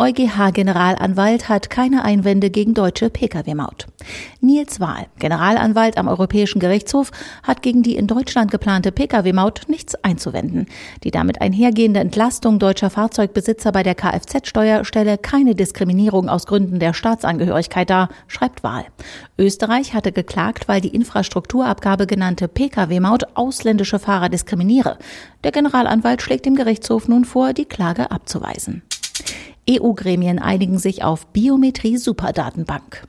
EuGH-Generalanwalt hat keine Einwände gegen deutsche Pkw-Maut. Nils Wahl, Generalanwalt am Europäischen Gerichtshof, hat gegen die in Deutschland geplante Pkw-Maut nichts einzuwenden. Die damit einhergehende Entlastung deutscher Fahrzeugbesitzer bei der Kfz-Steuer stelle keine Diskriminierung aus Gründen der Staatsangehörigkeit dar, schreibt Wahl. Österreich hatte geklagt, weil die Infrastrukturabgabe genannte Pkw-Maut ausländische Fahrer diskriminiere. Der Generalanwalt schlägt dem Gerichtshof nun vor, die Klage abzuweisen. EU-Gremien einigen sich auf Biometrie-Superdatenbank.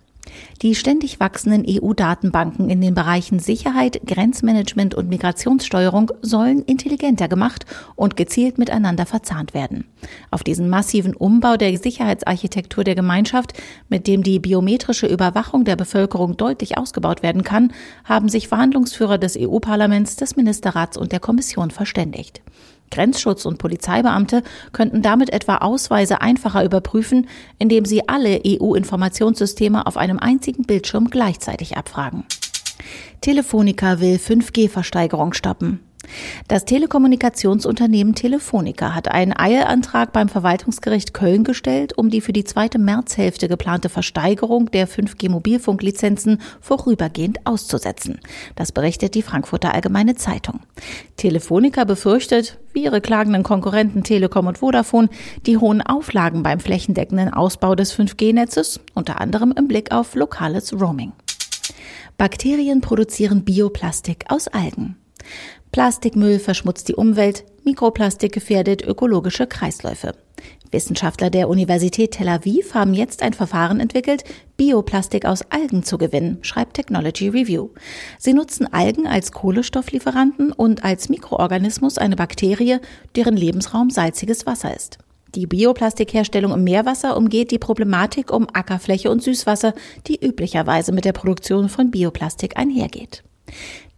Die ständig wachsenden EU-Datenbanken in den Bereichen Sicherheit, Grenzmanagement und Migrationssteuerung sollen intelligenter gemacht und gezielt miteinander verzahnt werden. Auf diesen massiven Umbau der Sicherheitsarchitektur der Gemeinschaft, mit dem die biometrische Überwachung der Bevölkerung deutlich ausgebaut werden kann, haben sich Verhandlungsführer des EU-Parlaments, des Ministerrats und der Kommission verständigt. Grenzschutz und Polizeibeamte könnten damit etwa Ausweise einfacher überprüfen, indem sie alle EU-Informationssysteme auf einem einzigen Bildschirm gleichzeitig abfragen. Telefonica will 5G-Versteigerung stoppen. Das Telekommunikationsunternehmen Telefonica hat einen Eilantrag beim Verwaltungsgericht Köln gestellt, um die für die zweite Märzhälfte geplante Versteigerung der 5G-Mobilfunklizenzen vorübergehend auszusetzen. Das berichtet die Frankfurter Allgemeine Zeitung. Telefonica befürchtet, wie ihre klagenden Konkurrenten Telekom und Vodafone, die hohen Auflagen beim flächendeckenden Ausbau des 5G-Netzes, unter anderem im Blick auf lokales Roaming. Bakterien produzieren Bioplastik aus Algen. Plastikmüll verschmutzt die Umwelt, Mikroplastik gefährdet ökologische Kreisläufe. Wissenschaftler der Universität Tel Aviv haben jetzt ein Verfahren entwickelt, Bioplastik aus Algen zu gewinnen, schreibt Technology Review. Sie nutzen Algen als Kohlenstofflieferanten und als Mikroorganismus eine Bakterie, deren Lebensraum salziges Wasser ist. Die Bioplastikherstellung im Meerwasser umgeht die Problematik um Ackerfläche und Süßwasser, die üblicherweise mit der Produktion von Bioplastik einhergeht.